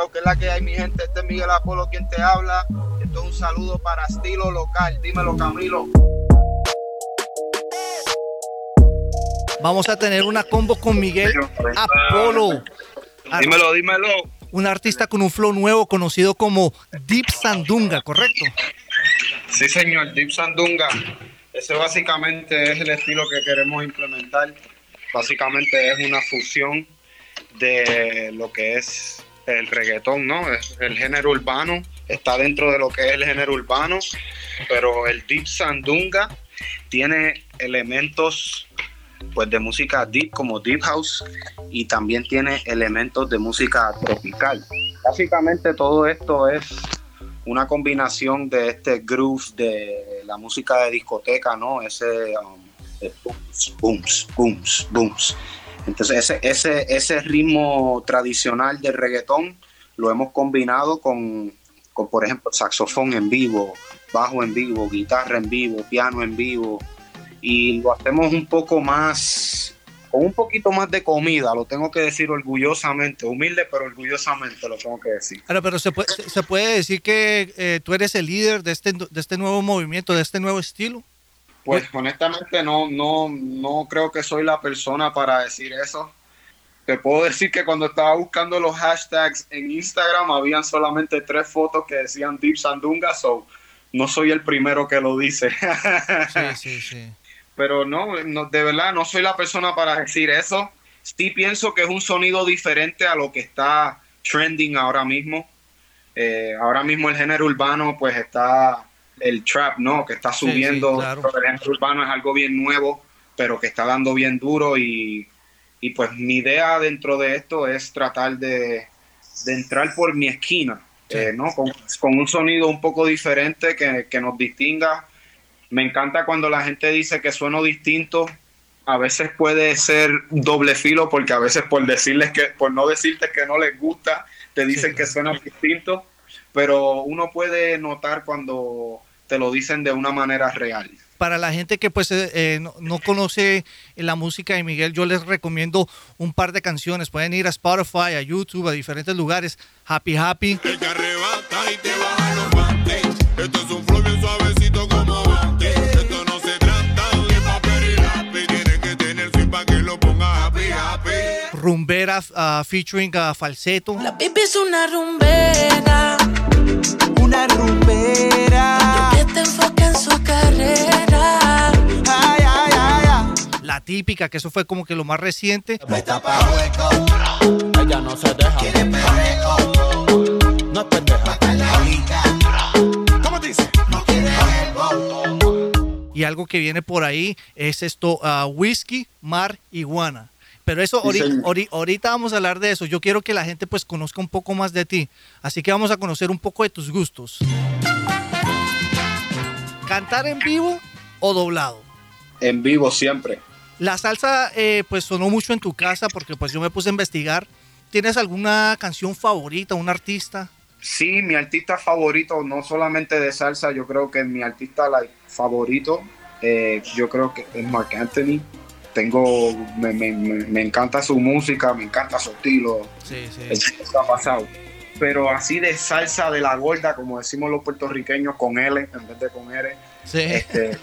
Yo, que es la que hay, mi gente. Este es Miguel Apolo quien te habla. Esto es un saludo para estilo local. Dímelo, Camilo. Vamos a tener una combo con Miguel Apolo. Dímelo, dímelo. Un artista con un flow nuevo conocido como Deep Sandunga, ¿correcto? Sí, señor, Deep Sandunga. Ese básicamente es el estilo que queremos implementar. Básicamente es una fusión de lo que es el reggaetón, ¿no? El género urbano, está dentro de lo que es el género urbano, pero el Deep Sandunga tiene elementos pues de música deep como deep house y también tiene elementos de música tropical. Básicamente todo esto es una combinación de este groove de la música de discoteca, ¿no? Ese um, booms, booms, booms, booms. Entonces ese, ese, ese ritmo tradicional del reggaetón lo hemos combinado con, con, por ejemplo, saxofón en vivo, bajo en vivo, guitarra en vivo, piano en vivo, y lo hacemos un poco más, con un poquito más de comida, lo tengo que decir orgullosamente, humilde pero orgullosamente lo tengo que decir. Claro, pero se puede, se puede decir que eh, tú eres el líder de este, de este nuevo movimiento, de este nuevo estilo. Pues honestamente no, no, no creo que soy la persona para decir eso. Te puedo decir que cuando estaba buscando los hashtags en Instagram habían solamente tres fotos que decían Deep Sandunga, so no soy el primero que lo dice. Sí, sí, sí pero no, de verdad no soy la persona para decir eso. Sí pienso que es un sonido diferente a lo que está trending ahora mismo. Eh, ahora mismo el género urbano pues está el trap, ¿no? Que está subiendo. El género urbano es algo bien nuevo, pero que está dando bien duro y, pues mi idea dentro de esto es tratar de, entrar por mi esquina, eh, ¿no? Con, un sonido un poco diferente que, que nos distinga me encanta cuando la gente dice que sueno distinto. A veces puede ser doble filo porque a veces por decirles que, por no decirte que no les gusta, te dicen que suena distinto. Pero uno puede notar cuando te lo dicen de una manera real para la gente que pues eh, eh, no, conoce la música de Miguel, yo les recomiendo un par de canciones. Pueden ir a Spotify, a YouTube, a diferentes lugares. Happy Happy. rumbera uh, featuring uh, falseto. La pipi es una rumbera. Una rumbera. Te enfoca en su carrera. Ay, ay, ay, ay. La típica, que eso fue como que lo más reciente. Está pa' hueco. Ella no se deja. Quiere perreo. No es pendeja. ¿Cómo dice? No quiere el Y algo que viene por ahí es esto, uh, whisky, mar, iguana. Pero eso, ahorita, vamos a hablar de eso. Yo quiero que la gente pues conozca un poco más de ti. Así que vamos a conocer un poco de tus gustos. ¿Cantar en vivo o doblado? En vivo siempre. La salsa eh, pues sonó mucho en tu casa porque pues yo me puse a investigar. ¿Tienes alguna canción favorita, un artista? Sí, mi artista favorito, no solamente de salsa, yo creo que mi artista favorito, eh, yo creo que es Mark Anthony tengo, me, me, me, encanta su música, me encanta su estilo. Sí, sí. Eso ha pasado. Pero así de salsa de la gorda, como decimos los puertorriqueños, con L en vez de con R. Sí. Este,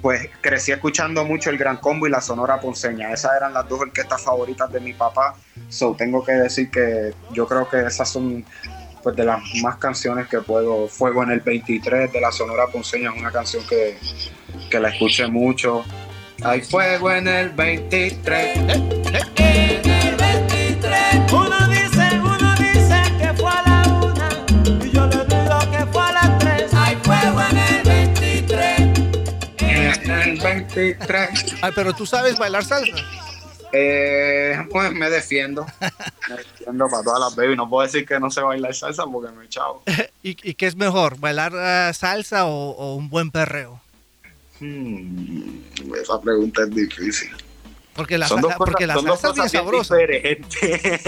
pues crecí escuchando mucho el Gran Combo y la Sonora Ponceña. Esas eran las dos orquestas favoritas de mi papá. So tengo que decir que yo creo que esas son pues de las más canciones que puedo. Fuego en el 23 de la Sonora Ponceña es una canción que, que la escuché mucho. Hay fuego en el 23. El 23. Ay, pero tú sabes bailar salsa. Eh, pues me defiendo. me defiendo para todas las baby. No puedo decir que no sé bailar salsa porque me he echado. ¿Y, ¿Y, qué es mejor, bailar uh, salsa o, o un buen perreo? Hmm, esa pregunta es difícil. Porque la, son dos cosas, porque la son dos cosas bien, diferentes.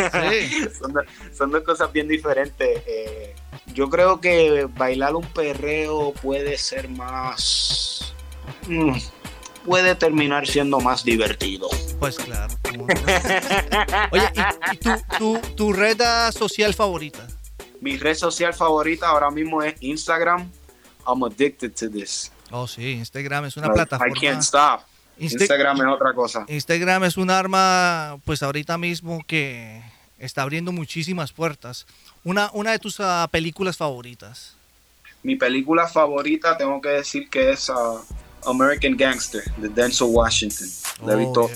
son, dos, cosas bien diferentes. Eh, yo creo que bailar un perreo puede ser más. Mm, puede terminar siendo más divertido. Pues claro. Oye, ¿y, tu, tu, red social favorita? Mi red social favorita ahora mismo es Instagram. I'm addicted to this. Oh, sí, Instagram es una plataforma. I can't stop. Instagram es otra cosa. Instagram es un arma, pues ahorita mismo que está abriendo muchísimas puertas. Una, una de tus ah, películas favoritas. Mi película favorita tengo que decir que es ah, American Gangster de Denzel Washington. Le he oh, visto,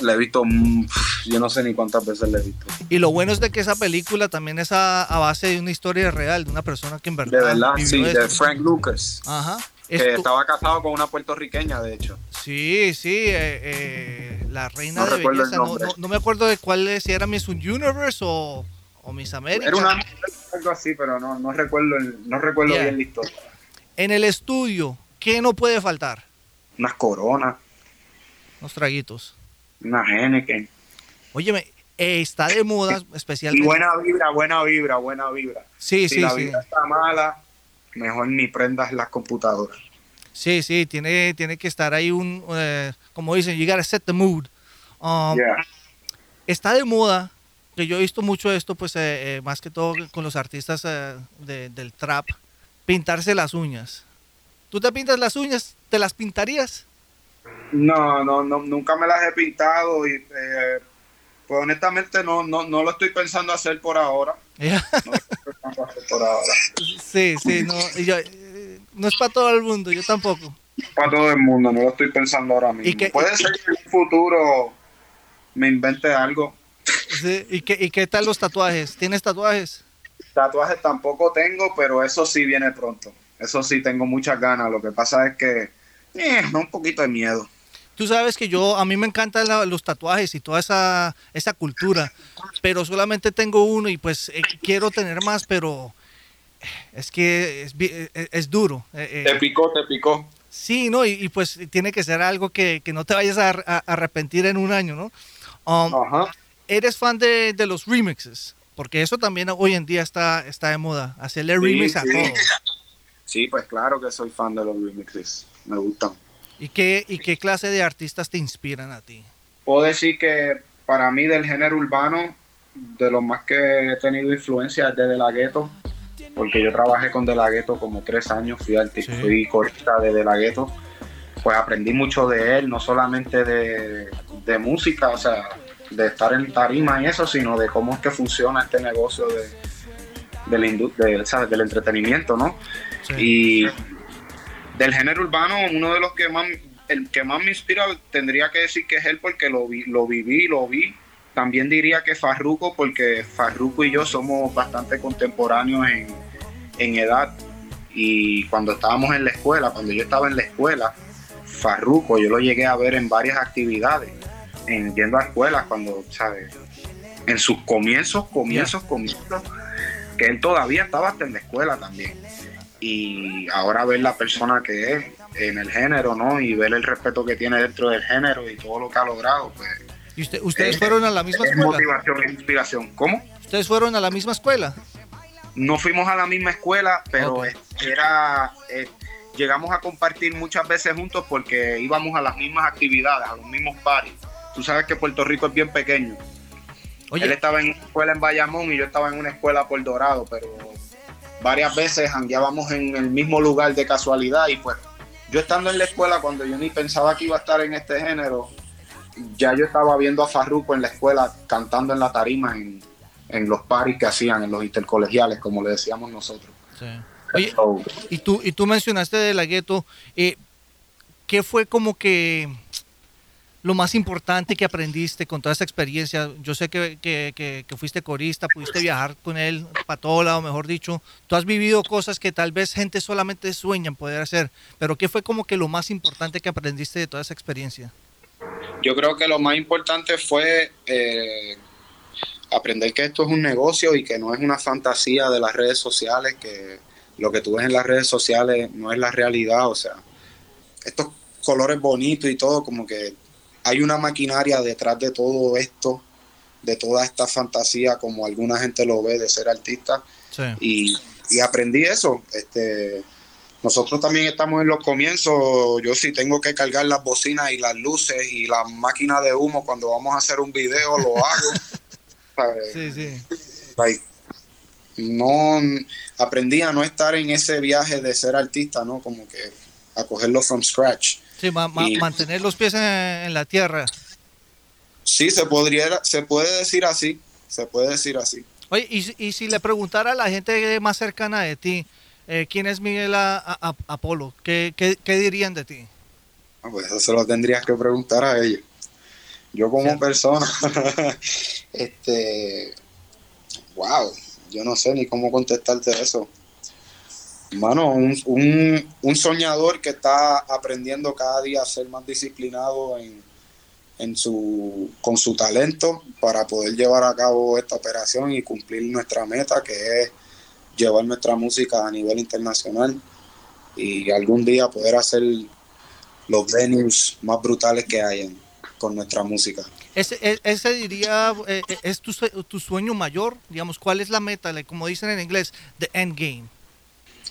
he visto, mm, yo no sé ni cuántas veces le he visto. Y lo bueno es de que esa película también es a, base de una historia real, de una persona que en verdad. De verdad, sí, de Frank Lucas. Ajá. Que estaba casado con una puertorriqueña, de hecho. Sí, sí, eh, eh, la reina de belleza. No, me acuerdo de cuál es, si era Miss Universe o, o Miss América. Era una algo así, pero no, no recuerdo, no recuerdo bien la historia. En el estudio, ¿qué no puede faltar? Unas coronas. Unos traguitos. Una Henneken. Óyeme, eh, está de moda, especialmente. Y buena vibra, buena vibra, buena vibra. Sí, si sí, la sí. vibra está mala, mejor ni prendas las computadoras. Sí, sí, tiene, tiene que estar ahí un, eh, como dicen, you gotta set the mood. Um, está de moda, que yo he visto mucho esto, pues eh, eh, más que todo con los artistas del trap, pintarse las uñas. ¿Tú te pintas las uñas? ¿Te las pintarías? No, no, no nunca me las he pintado y pues honestamente no, no, no lo estoy pensando hacer por ahora. por ahora. Sí, sí, no, eh, no es para todo el mundo, yo tampoco. Para todo el mundo, no lo estoy pensando ahora mismo. Puede ser que en un futuro me invente algo. Sí, ¿y, qué, ¿Y qué tal los tatuajes? ¿Tienes tatuajes? Tatuajes tampoco tengo, pero eso sí viene pronto. Eso sí tengo muchas ganas. Lo que pasa es que eh, un poquito de miedo. Tú sabes que yo, a mí me encantan los tatuajes y toda esa, esa cultura, pero solamente tengo uno y pues eh, quiero tener más, pero es que es, es, duro. Eh, eh. te picó, te picó. Sí, ¿no? Y, pues tiene que ser algo que, no te vayas a, arrepentir en un año, ¿no? Um, Ajá. ¿Eres fan de, los remixes? Porque eso también hoy en día está, está de moda, hacerle remix a todo. Sí, pues claro que soy fan de los remixes, me gustan. ¿Y qué, ¿Y qué clase de artistas te inspiran a ti? Puedo decir que para mí del género urbano, de los más que he tenido influencia es de De La Ghetto, porque yo trabajé con De La Ghetto como tres años, fui, artista, fui corista de De La Ghetto, pues aprendí mucho de él, no solamente de, música, o sea, de estar en tarima y eso, sino de cómo es que funciona este negocio de, de la del entretenimiento, ¿no? Y del género urbano, uno de los que más, el que más me inspira tendría que decir que es él porque lo, vi, lo viví, lo vi. También diría que Farruko porque Farruko y yo somos bastante contemporáneos en, edad. Y cuando estábamos en la escuela, cuando yo estaba en la escuela, Farruko yo lo llegué a ver en varias actividades, en, yendo a escuelas cuando, ¿sabes? En sus comienzos, comienzos, comienzos, que él todavía estaba hasta en la escuela también y ahora ver la persona que es en el género, ¿no? Y ver el respeto que tiene dentro del género y todo lo que ha logrado, pues. ¿Y ustedes fueron a la misma escuela? motivación e inspiración. ¿Cómo? ¿Ustedes fueron a la misma escuela? No fuimos a la misma escuela, pero era. Eh, llegamos a compartir muchas veces juntos porque íbamos a las mismas actividades, a los mismos paris. Tú sabes que Puerto Rico es bien pequeño. Él estaba en una escuela en Bayamón y yo estaba en una escuela por Dorado, pero varias veces andábamos en el mismo lugar de casualidad y pues yo estando en la escuela cuando yo ni pensaba que iba a estar en este género, ya yo estaba viendo a Farruko en la escuela cantando en la tarima en, los paris que hacían, en los intercolegiales, como le decíamos nosotros. Oye, y tú, y tú mencionaste de la gueto, eh, ¿qué fue como que lo más importante que aprendiste con toda esa experiencia? Yo sé que, fuiste corista, pudiste viajar con él para todo lado, mejor dicho. Tú has vivido cosas que tal vez gente solamente sueña en poder hacer, pero ¿qué fue como que lo más importante que aprendiste de toda esa experiencia? Yo creo que lo más importante fue eh, aprender que esto es un negocio y que no es una fantasía de las redes sociales, que lo que tú ves en las redes sociales no es la realidad, o sea, estos colores bonitos y todo, como que hay una maquinaria detrás de todo esto, de toda esta fantasía, como alguna gente lo ve de ser artista. Y, aprendí eso. Este, nosotros también estamos en los comienzos. Yo sí tengo que cargar las bocinas y las luces y la máquina de humo cuando vamos a hacer un video, lo hago. sí, sí. no aprendí a no estar en ese viaje de ser artista, ¿no? Como que a cogerlo from scratch. Sí, mantener los pies en, la tierra. Sí, se podría, se puede decir así, se puede decir así. Oye, y, y si le preguntara a la gente más cercana de ti, eh, ¿quién es Miguel Apolo? ¿Qué, dirían de ti? Ah, pues eso se lo tendrías que preguntar a ellos. Yo como persona, este, wow, yo no sé ni cómo contestarte eso. Mano, un, un, soñador que está aprendiendo cada día a ser más disciplinado en, en su, con su talento para poder llevar a cabo esta operación y cumplir nuestra meta, que es llevar nuestra música a nivel internacional y algún día poder hacer los venues más brutales que hayan con nuestra música. Ese, e, ese diría, eh, eh, es tu, tu, sueño mayor, digamos, ¿cuál es la meta? Como dicen en inglés, the end game.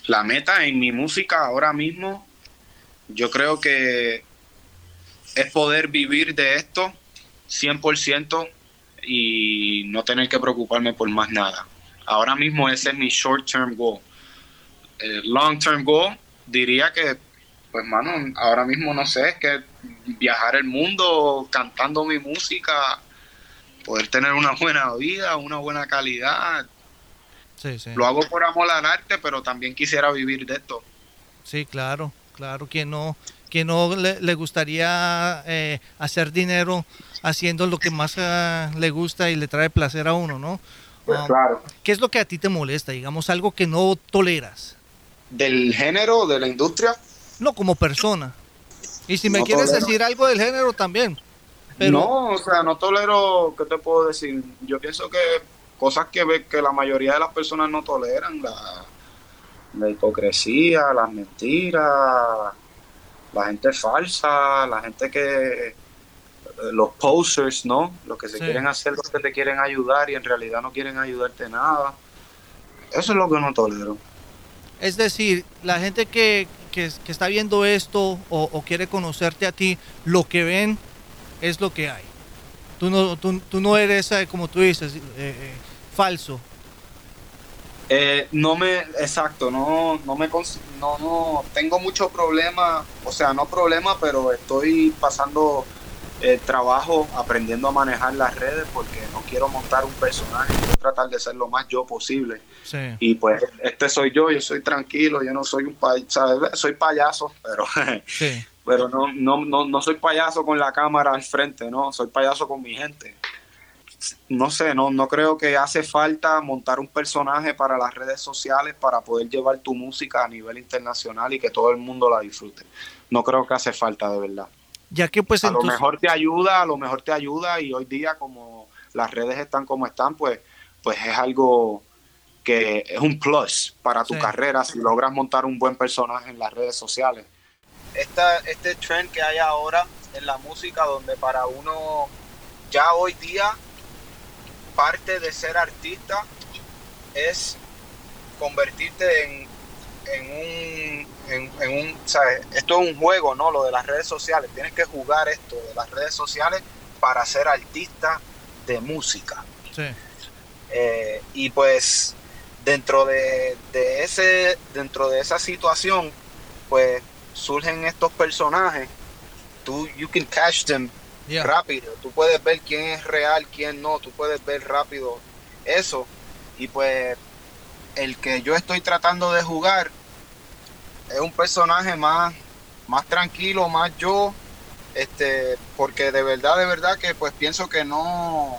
La meta en mi música ahora mismo, yo creo que es poder vivir de esto 100% y no tener que preocuparme por más nada. Ahora mismo ese es mi short term goal. El long term goal diría que, pues mano, ahora mismo no sé, es que viajar el mundo cantando mi música, poder tener una buena vida, una buena calidad. Sí, sí. Lo hago por amor al arte, pero también quisiera vivir de esto. Sí, claro, claro, que no, que no le, gustaría eh, hacer dinero haciendo lo que más eh, le gusta y le trae placer a uno, ¿no? Pues claro. ¿Qué es lo que a ti te molesta? Digamos, algo que no toleras. ¿Del género, de la industria? No, como persona. Y si me quieres decir algo del género también. No, o sea, no tolero, ¿qué te puedo decir? Yo pienso que cosas que, que la mayoría de las personas no toleran, la, la hipocresía, las mentiras, la gente falsa, la gente que los posers, ¿no? Los que se quieren hacer, los que te quieren ayudar y en realidad no quieren ayudarte nada. Eso es lo que no tolero. Es decir, la gente que, está viendo esto o, quiere conocerte a ti, lo que ven es lo que hay. Tú no, tú, no eres, eh, como tú dices, eh, eh, falso. no me, exacto, no, no me, no, no, tengo mucho problema, o sea, no problema, pero estoy pasando eh, trabajo aprendiendo a manejar las redes porque no quiero montar un personaje, quiero tratar de ser lo más yo posible. Y pues este soy yo, yo soy tranquilo, yo no soy un payaso, soy payaso, pero, pero no, no, no, no soy payaso con la cámara al frente, no, soy payaso con mi gente. No sé, no, no creo que hace falta montar un personaje para las redes sociales para poder llevar tu música a nivel internacional y que todo el mundo la disfrute. No creo que hace falta de verdad ya que pues a lo mejor te ayuda, a lo mejor te ayuda y hoy día como las redes están como están, pues, pues es algo que es un plus para tu carrera si logras montar un buen personaje en las redes sociales. Esta, este trend que hay ahora en la música donde para uno ya hoy día parte de ser artista es convertirte en en un, en, un Esto es un juego, ¿no? Lo de las redes sociales. Tienes que jugar esto de las redes sociales para ser artista de música. Eh, y pues dentro de, ese, dentro de esa situación, pues surgen estos personajes. Tú, you can catch them rápido. Tú puedes ver quién es real, quién no. Tú puedes ver rápido eso. Y pues el que yo estoy tratando de jugar es un personaje más, más tranquilo, más yo, este, porque de verdad, de verdad que pues pienso que no,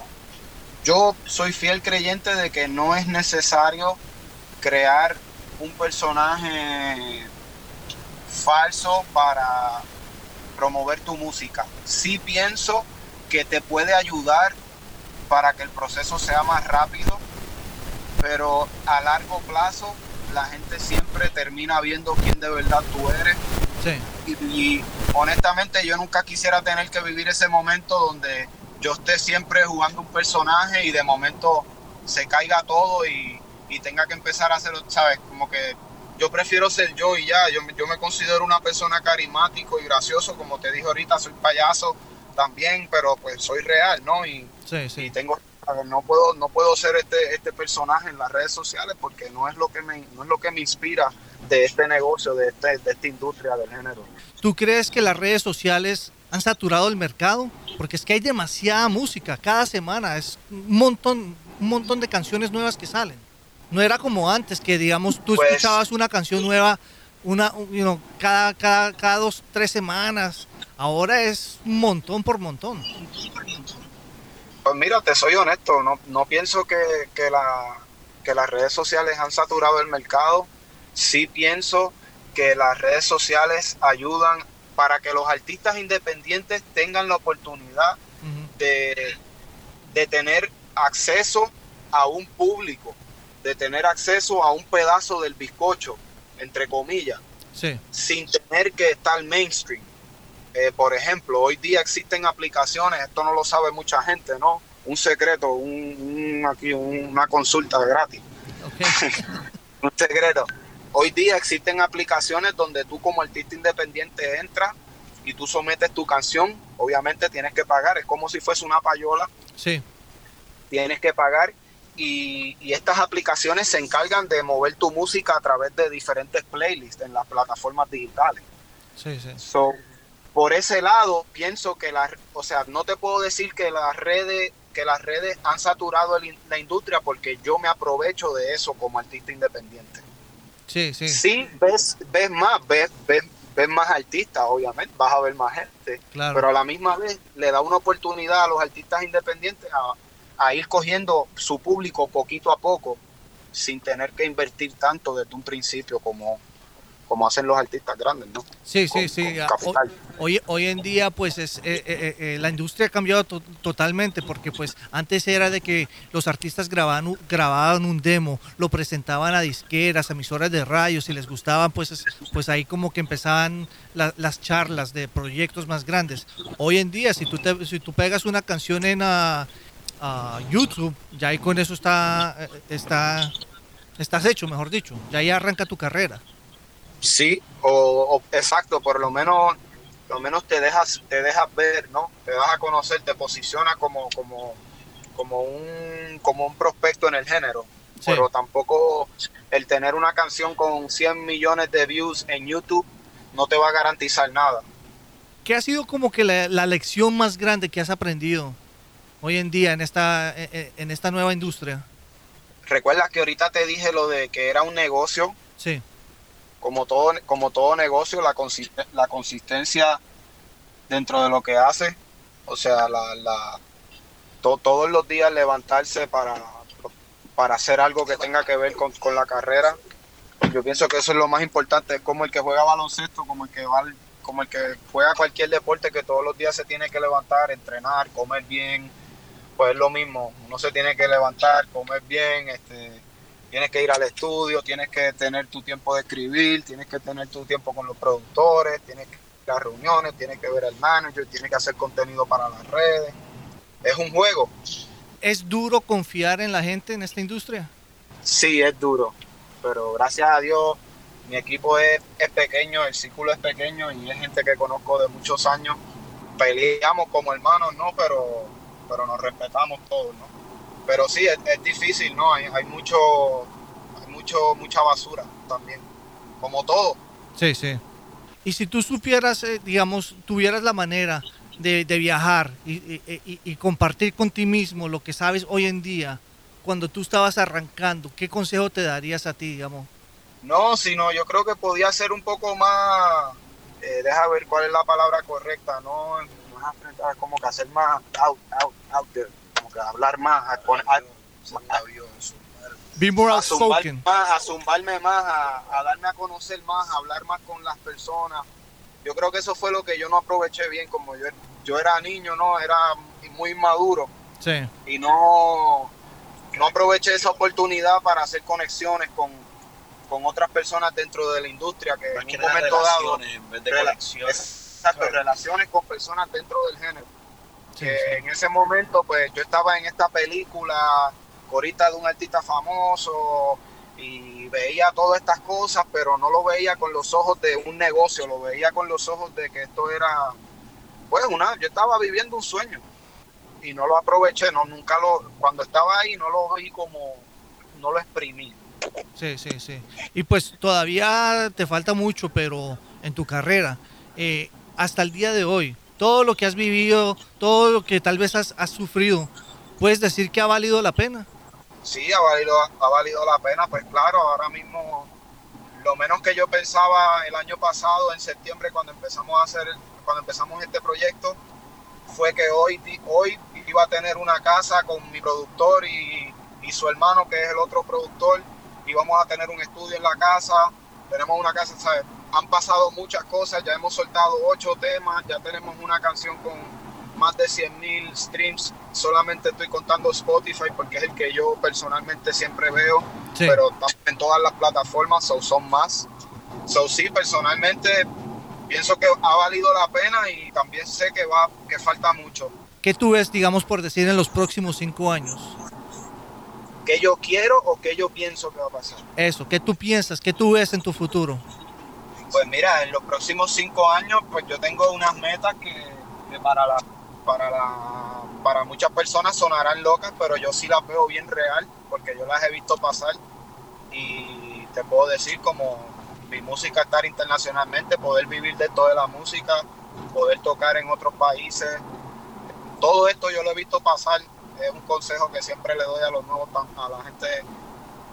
yo soy fiel creyente de que no es necesario crear un personaje falso para promover tu música. Sí pienso que te puede ayudar para que el proceso sea más rápido, pero a largo plazo la gente siempre termina viendo quién de verdad tú eres. Y, honestamente yo nunca quisiera tener que vivir ese momento donde yo esté siempre jugando un personaje y de momento se caiga todo y, tenga que empezar a hacer, ¿sabes? Como que yo prefiero ser yo y ya. Yo, me- yo me considero una persona carismático y gracioso, como te dije ahorita, soy payaso también, pero pues soy real, ¿no? Y, Sí, y sí. tengo no puedo no puedo ser este este personaje en las redes sociales porque no es lo que me no es lo que me inspira de este negocio, de este de esta industria del género. ¿Tú crees que las redes sociales han saturado el mercado? Porque es que hay demasiada música cada semana, es un montón, un montón de canciones nuevas que salen. No era como antes, que digamos tú Pues- escuchabas una canción nueva una, you know, cada, cada, cada dos, tres semanas. Ahora es un montón por montón. Pues mira, te soy honesto, no, no pienso que, que, la, que las redes sociales han saturado el mercado. Sí pienso que las redes sociales ayudan para que los artistas independientes tengan la oportunidad de, de tener acceso a un público, de tener acceso a un pedazo del bizcocho, entre comillas, Sí, sin tener que estar mainstream. Eh, por ejemplo, hoy día existen aplicaciones, esto no lo sabe mucha gente, ¿no? Un secreto, un, un- aquí, un- una consulta gratis, un secreto. Hoy día existen aplicaciones donde tú como artista independiente entras y tú sometes tu canción, obviamente tienes que pagar, es como si fuese una payola, Sí, tienes que pagar y, y estas aplicaciones se encargan de mover tu música a través de diferentes playlists en las plataformas digitales. sí, sí. So, por ese lado, pienso que la, o sea, no te puedo decir que las redes, que las redes han saturado el la industria porque yo me aprovecho de eso como artista independiente. Sí, sí, Sí, ves, ves más, ves, ves, ves más artistas, obviamente, vas a ver más gente, claro. pero a la misma vez le da una oportunidad a los artistas independientes a, a ir cogiendo su público poquito a poco sin tener que invertir tanto desde un principio como, como hacen los artistas grandes, ¿no? Sí, sí, con- sí. con. Hoy, hoy en día, pues, es, eh, eh, eh, la industria ha cambiado to- totalmente, porque pues antes era de que los artistas grababan, grababan un demo, lo presentaban a disqueras, a emisoras de radio, si les gustaban, pues, es- pues ahí como que empezaban la- las charlas de proyectos más grandes. Hoy en día, si tú, te- si tú pegas una canción en ah, ah, YouTube, ya ahí con eso está, eh, está, estás hecho, mejor dicho, ya ahí arranca tu carrera. Sí, o, o- exacto, por lo menos, por lo menos te dejas, te dejas ver, ¿no? Te das a conocer, te posiciona como, como, como un, como un prospecto en el género. Sí. Pero tampoco el tener una canción con 100 millones de views en YouTube no te va a garantizar nada. ¿Qué ha sido como que la, la lección más grande que has aprendido hoy en día en esta, en, en esta nueva industria? Recuerda que ahorita te dije lo de que era un negocio, Sí, como todo, como todo negocio, la, la consistencia dentro de lo que hace, o sea, la, la- to- todos los días levantarse para, para hacer algo que tenga que ver con, con la carrera. Yo pienso que eso es lo más importante, es como el que juega baloncesto, como el que va al- como el que juega cualquier deporte que todos los días se tiene que levantar, entrenar, comer bien, pues es lo mismo, uno se tiene que levantar, comer bien, este, tienes que ir al estudio, tienes que tener tu tiempo de escribir, tienes que tener tu tiempo con los productores, tienes que ir a reuniones, tienes que ver al manager, tienes que hacer contenido para las redes. Es un juego, ¿es duro confiar en la gente en esta industria? sí, es duro, pero gracias a Dios mi equipo es, es pequeño, el círculo es pequeño y es gente que conozco de muchos años. Peleamos como hermanos, ¿no? Pero, pero nos respetamos todos, ¿no? Pero sí, es, es difícil, ¿no? Hay, hay mucho, hay mucho, mucha basura también, como todo. Sí, sí. Y si tú supieras, eh, digamos, tuvieras la manera de, de viajar y, y- y- y compartir con ti mismo lo que sabes hoy en día, cuando tú estabas arrancando, ¿qué consejo te darías a ti, digamos? No, sino yo creo que podía ser un poco más, eh, deja ver cuál es la palabra correcta, no más como que hacer más out, out, out there, como que hablar más, a, a- Be more a zumbar outspoken. más, a zumbarme más, a, a darme a conocer más, a hablar más con las personas. Yo creo que eso fue lo que yo no aproveché bien, como yo, yo era niño, no, era muy maduro Sí, y no, no aproveché esa oportunidad para hacer conexiones con, con otras personas dentro de la industria que Más en un momento dado relaciones en vez de Rela- conexiones. exacto, relaciones con personas dentro del género. Sí, que sí. en ese momento, pues yo estaba en esta película, ahorita de un artista famoso, y veía todas estas cosas, pero no lo veía con los ojos de un negocio, lo veía con los ojos de que esto era, pues una, yo estaba viviendo un sueño y no lo aproveché, no, nunca lo, cuando estaba ahí no lo vi como, no lo exprimí. Sí, sí, sí. Y pues todavía te falta mucho, pero en tu carrera, eh, hasta el día de hoy, todo lo que has vivido, todo lo que tal vez has, sufrido, ¿puedes decir que ha valido la pena? sí, ha valido, ha valido la pena, pues claro, ahora mismo lo menos que yo pensaba el año pasado, en septiembre, cuando empezamos a hacer, cuando empezamos este proyecto, fue que hoy, hoy iba a tener una casa con mi productor y, y su hermano, que es el otro productor, íbamos a tener un estudio en la casa, tenemos una casa, ¿sabes? Han pasado muchas cosas, ya hemos soltado ocho temas, ya tenemos una canción con más de 100.000 streams. Solamente estoy contando Spotify porque es el que yo personalmente siempre veo, pero en todas las plataformas son más. So, sí, personalmente pienso que ha valido la pena y también sé que, va, que falta mucho. ¿Qué tú ves, digamos, por decir, en los próximos cinco años? ¿Qué yo quiero o qué yo pienso que va a pasar? Eso, ¿qué tú piensas? ¿Qué tú ves en tu futuro? Pues mira, en los próximos cinco años, pues yo tengo unas metas que, para la para, la, para muchas personas sonarán locas, pero yo sí las veo bien real porque yo las he visto pasar y te puedo decir como mi música estar internacionalmente, poder vivir de toda la música, poder tocar en otros países. Todo esto yo lo he visto pasar. Es un consejo que siempre le doy a los nuevos, a la gente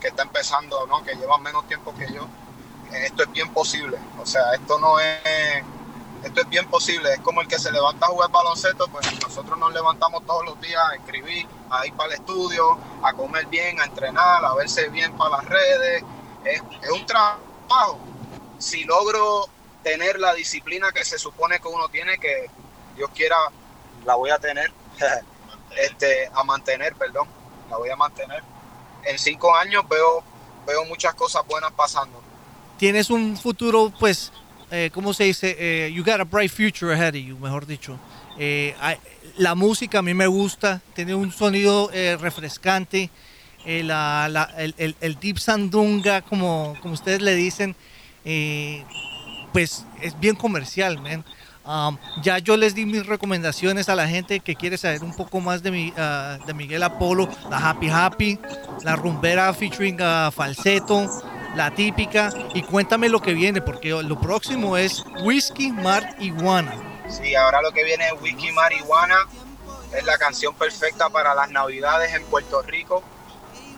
que está empezando, ¿no? que lleva menos tiempo que yo. Esto es bien posible. O sea, esto no es esto es bien posible. Es como el que se levanta a jugar baloncesto, pues nosotros nos levantamos todos los días a escribir, a ir para el estudio, a comer bien, a entrenar, a verse bien para las redes. Es, un trabajo. Si logro tener la disciplina que se supone que uno tiene, que Dios quiera, la voy a tener, este, a mantener, perdón, la voy a mantener. En cinco años veo, veo muchas cosas buenas pasando. Tienes un futuro, pues, eh, ¿cómo se dice? Eh, you got a bright future ahead of you, mejor dicho. Eh, la música a mí me gusta, tiene un sonido eh, refrescante. La, la, el, el, deep sandunga, como, como ustedes le dicen, pues es bien comercial, man. Um, ya yo les di mis recomendaciones a la gente que quiere saber un poco más de, mi, uh, de Miguel Apolo, la Happy Happy, la rumbera featuring uh, falseto, la típica. Y cuéntame lo que viene, porque lo próximo es Whisky Marihuana. Sí, ahora lo que viene es Whisky Marihuana. Es la canción perfecta para las navidades en Puerto Rico.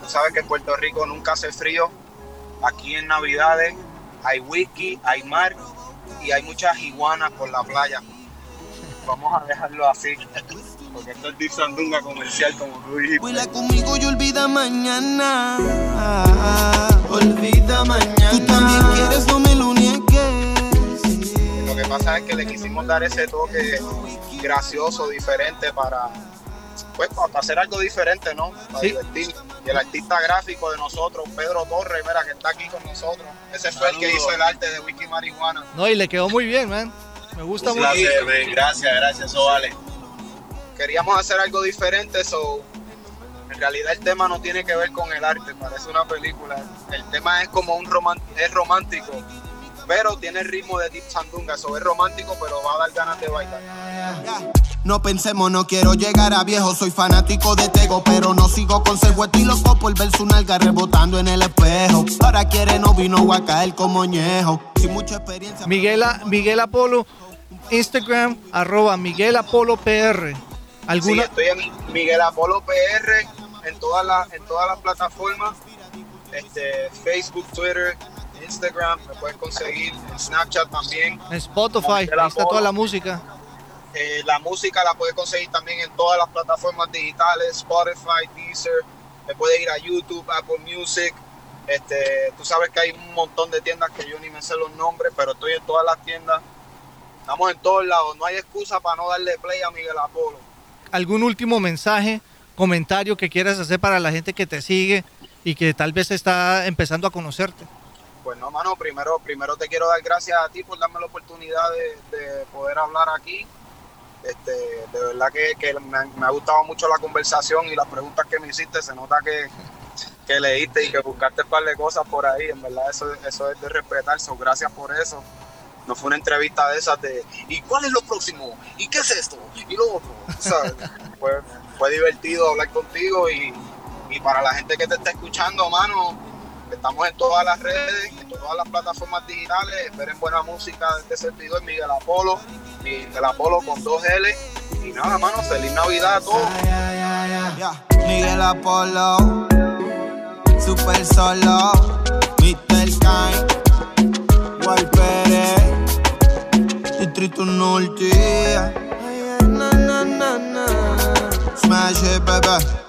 Tú sabes que en Puerto Rico nunca hace frío. Aquí en navidades hay whisky, hay mar y hay muchas iguanas por la playa. Vamos a dejarlo así. Porque esto es Deep Sandunga comercial, como tú dijiste. Huela conmigo y olvida mañana. Olvida mañana. Tú también quieres, no me lo niegues. Lo que pasa es que le quisimos dar ese toque gracioso, diferente para. Pues para hacer algo diferente, ¿no? Para sí. Y el artista gráfico de nosotros, Pedro Torres, mira, que está aquí con nosotros. Ese fue el que hizo el arte de Wiki Marihuana. No, y le quedó muy bien, man. Me gusta mucho. Gracias, gracias, eso vale queríamos hacer algo diferente, so en realidad el tema no tiene que ver con el arte, parece una película. El tema es como un es romántico, pero tiene el ritmo de Deep Sandunga, eso es romántico, pero va a dar ganas de bailar. No pensemos, no quiero llegar a viejo, soy fanático de Tego, pero no sigo consejo, estoy loco por ver su nalga rebotando en el espejo. Ahora quiere no vino a caer como ñejo. Sin mucha experiencia. Miguel, Miguel Apolo, Instagram, arroba Miguel Apolo PR. Sí, estoy en Miguel Apolo PR en todas las en todas las plataformas, este, Facebook, Twitter, Instagram, me puedes conseguir en Snapchat también. En Spotify, ahí está toda la música. Eh, la música la puedes conseguir también en todas las plataformas digitales, Spotify, Deezer, me puedes ir a YouTube, Apple Music. Este, tú sabes que hay un montón de tiendas que yo ni me sé los nombres, pero estoy en todas las tiendas. Estamos en todos lados, no hay excusa para no darle play a Miguel Apolo algún último mensaje, comentario que quieras hacer para la gente que te sigue y que tal vez está empezando a conocerte. Pues no, mano, primero, primero te quiero dar gracias a ti por darme la oportunidad de, poder hablar aquí. Este, de verdad que, me, ha gustado mucho la conversación y las preguntas que me hiciste. Se nota que, que leíste y que buscaste un par de cosas por ahí. En verdad, eso, eso es de respetar. So, gracias por eso. No fue una entrevista de esas de ¿y cuál es lo próximo? ¿Y qué es esto? ¿Y lo otro? fue, fue divertido hablar contigo y, y para la gente que te está escuchando, mano, estamos en todas las redes, en todas las plataformas digitales. Esperen buena música de este servidor, Miguel Apolo, Miguel Apolo con dos L. Y nada, mano, feliz Navidad a todos. Miguel Apolo, Super Solo, Mr. Kind, Pérez, Distrito Norte. Na, na, na, na. Smash it, baby.